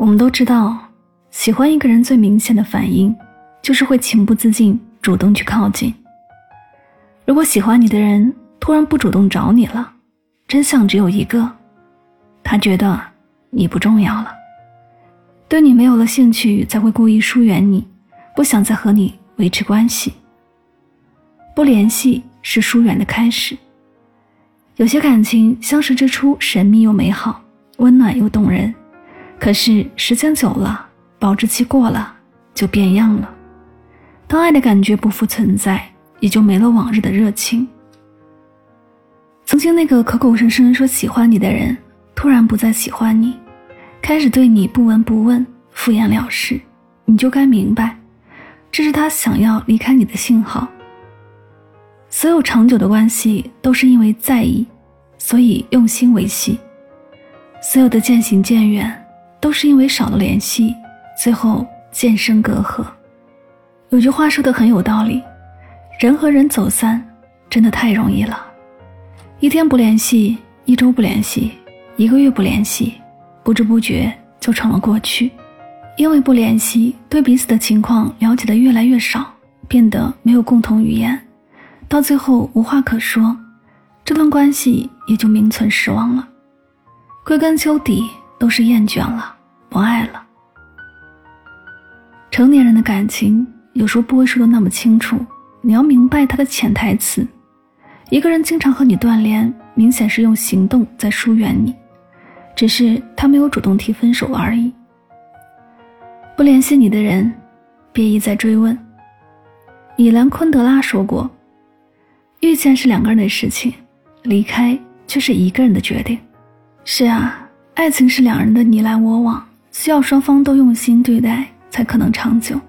我们都知道，喜欢一个人最明显的反应，就是会情不自禁主动去靠近。如果喜欢你的人突然不主动找你了，真相只有一个：他觉得你不重要了，对你没有了兴趣，才会故意疏远你，不想再和你维持关系。不联系是疏远的开始。有些感情相识之初神秘又美好，温暖又动人。可是时间久了，保质期过了，就变样了。当爱的感觉不复存在，也就没了往日的热情。曾经那个口口声声说喜欢你的人，突然不再喜欢你，开始对你不闻不问、敷衍了事，你就该明白，这是他想要离开你的信号。所有长久的关系都是因为在意，所以用心维系；所有的渐行渐远。都是因为少了联系，最后渐生隔阂。有句话说的很有道理：人和人走散，真的太容易了。一天不联系，一周不联系，一个月不联系，不知不觉就成了过去。因为不联系，对彼此的情况了解的越来越少，变得没有共同语言，到最后无话可说，这段关系也就名存实亡了。归根究底。都是厌倦了，不爱了。成年人的感情有时候不会说的那么清楚，你要明白他的潜台词。一个人经常和你断联，明显是用行动在疏远你，只是他没有主动提分手而已。不联系你的人，别一再追问。米兰昆德拉说过：“遇见是两个人的事情，离开却是一个人的决定。”是啊。爱情是两人的你来我往，需要双方都用心对待才可能长久。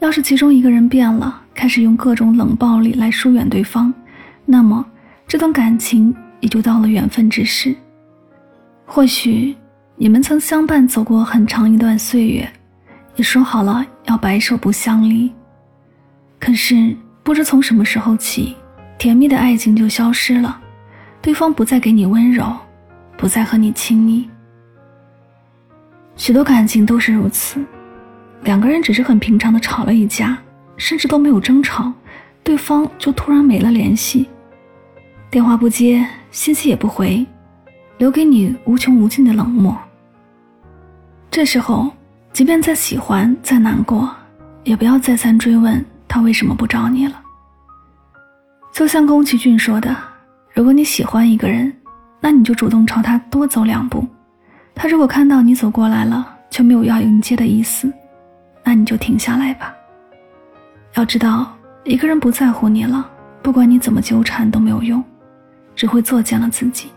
要是其中一个人变了，开始用各种冷暴力来疏远对方，那么这段感情也就到了缘分之时。或许你们曾相伴走过很长一段岁月，也说好了要白首不相离，可是不知从什么时候起，甜蜜的爱情就消失了，对方不再给你温柔。不再和你亲密，许多感情都是如此。两个人只是很平常的吵了一架，甚至都没有争吵，对方就突然没了联系，电话不接，信息也不回，留给你无穷无尽的冷漠。这时候，即便再喜欢、再难过，也不要再三追问他为什么不找你了。就像宫崎骏说的：“如果你喜欢一个人。”那你就主动朝他多走两步，他如果看到你走过来了，却没有要迎接的意思，那你就停下来吧。要知道，一个人不在乎你了，不管你怎么纠缠都没有用，只会作践了自己。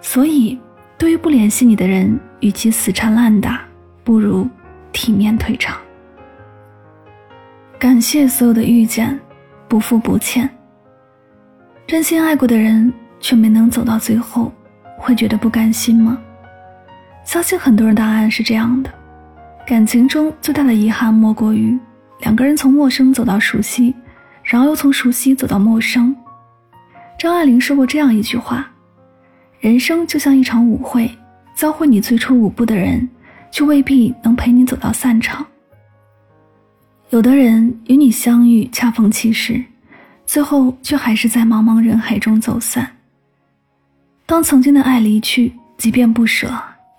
所以，对于不联系你的人，与其死缠烂打，不如体面退场。感谢所有的遇见，不负不欠。真心爱过的人。却没能走到最后，会觉得不甘心吗？相信很多人答案是这样的：感情中最大的遗憾莫过于两个人从陌生走到熟悉，然后又从熟悉走到陌生。张爱玲说过这样一句话：“人生就像一场舞会，教会你最初舞步的人，却未必能陪你走到散场。有的人与你相遇恰逢其时，最后却还是在茫茫人海中走散。”当曾经的爱离去，即便不舍，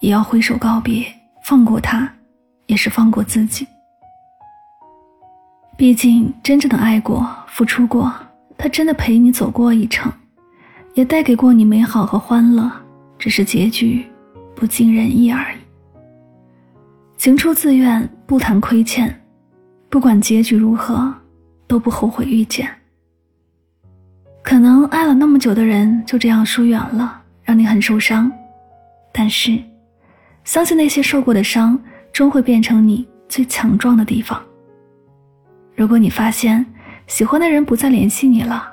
也要挥手告别，放过他，也是放过自己。毕竟，真正的爱过、付出过，他真的陪你走过一程，也带给过你美好和欢乐，只是结局不尽人意而已。情出自愿，不谈亏欠，不管结局如何，都不后悔遇见。可能爱了那么久的人就这样疏远了，让你很受伤，但是，相信那些受过的伤，终会变成你最强壮的地方。如果你发现喜欢的人不再联系你了，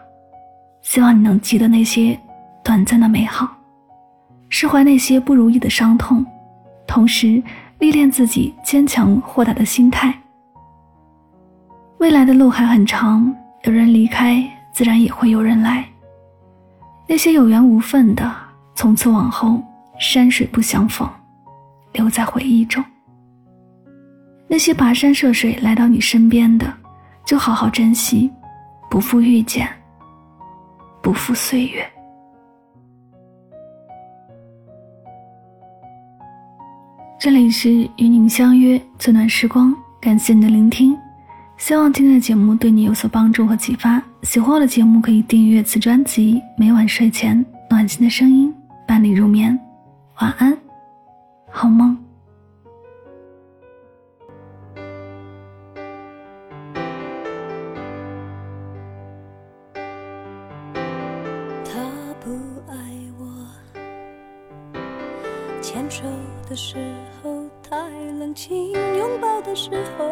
希望你能记得那些短暂的美好，释怀那些不如意的伤痛，同时。历练自己坚强豁达的心态。未来的路还很长，有人离开，自然也会有人来。那些有缘无分的，从此往后山水不相逢，留在回忆中。那些跋山涉水来到你身边的，就好好珍惜，不负遇见，不负岁月。这里是与您相约最暖时光，感谢你的聆听，希望今天的节目对你有所帮助和启发。喜欢我的节目可以订阅此专辑，每晚睡前暖心的声音伴你入眠，晚安，好梦。他不爱我，牵手的时候太冷清，拥抱的时候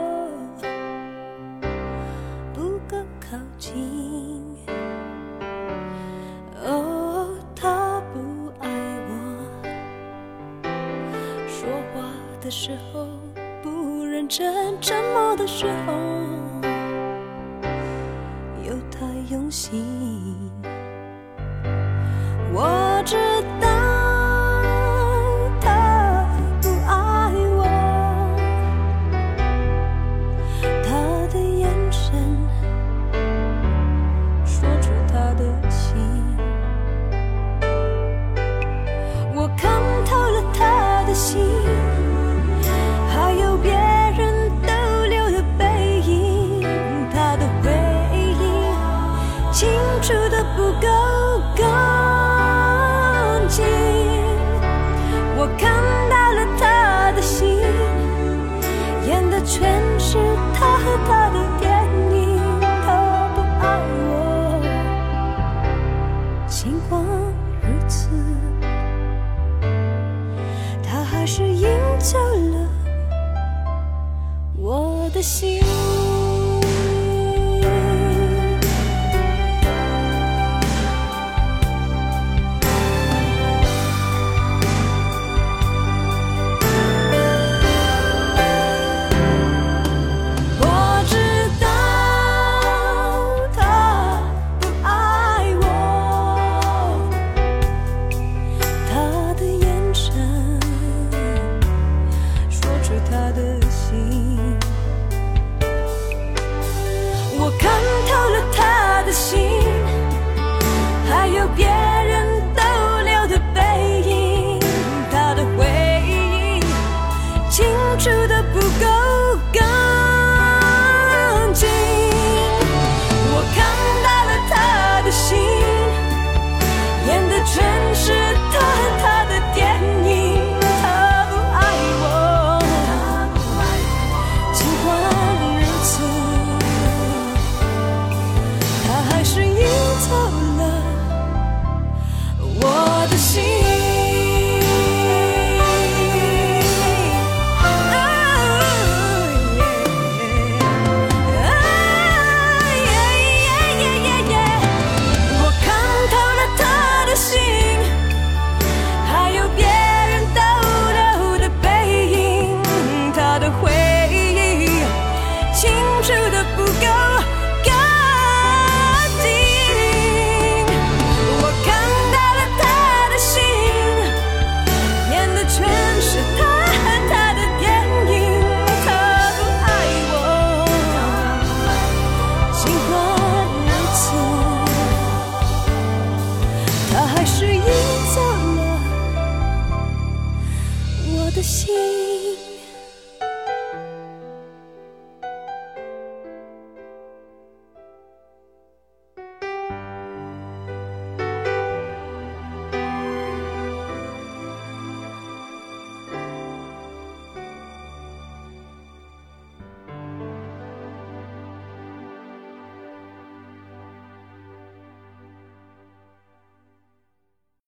的时候不认真，沉默的时候又太用心。see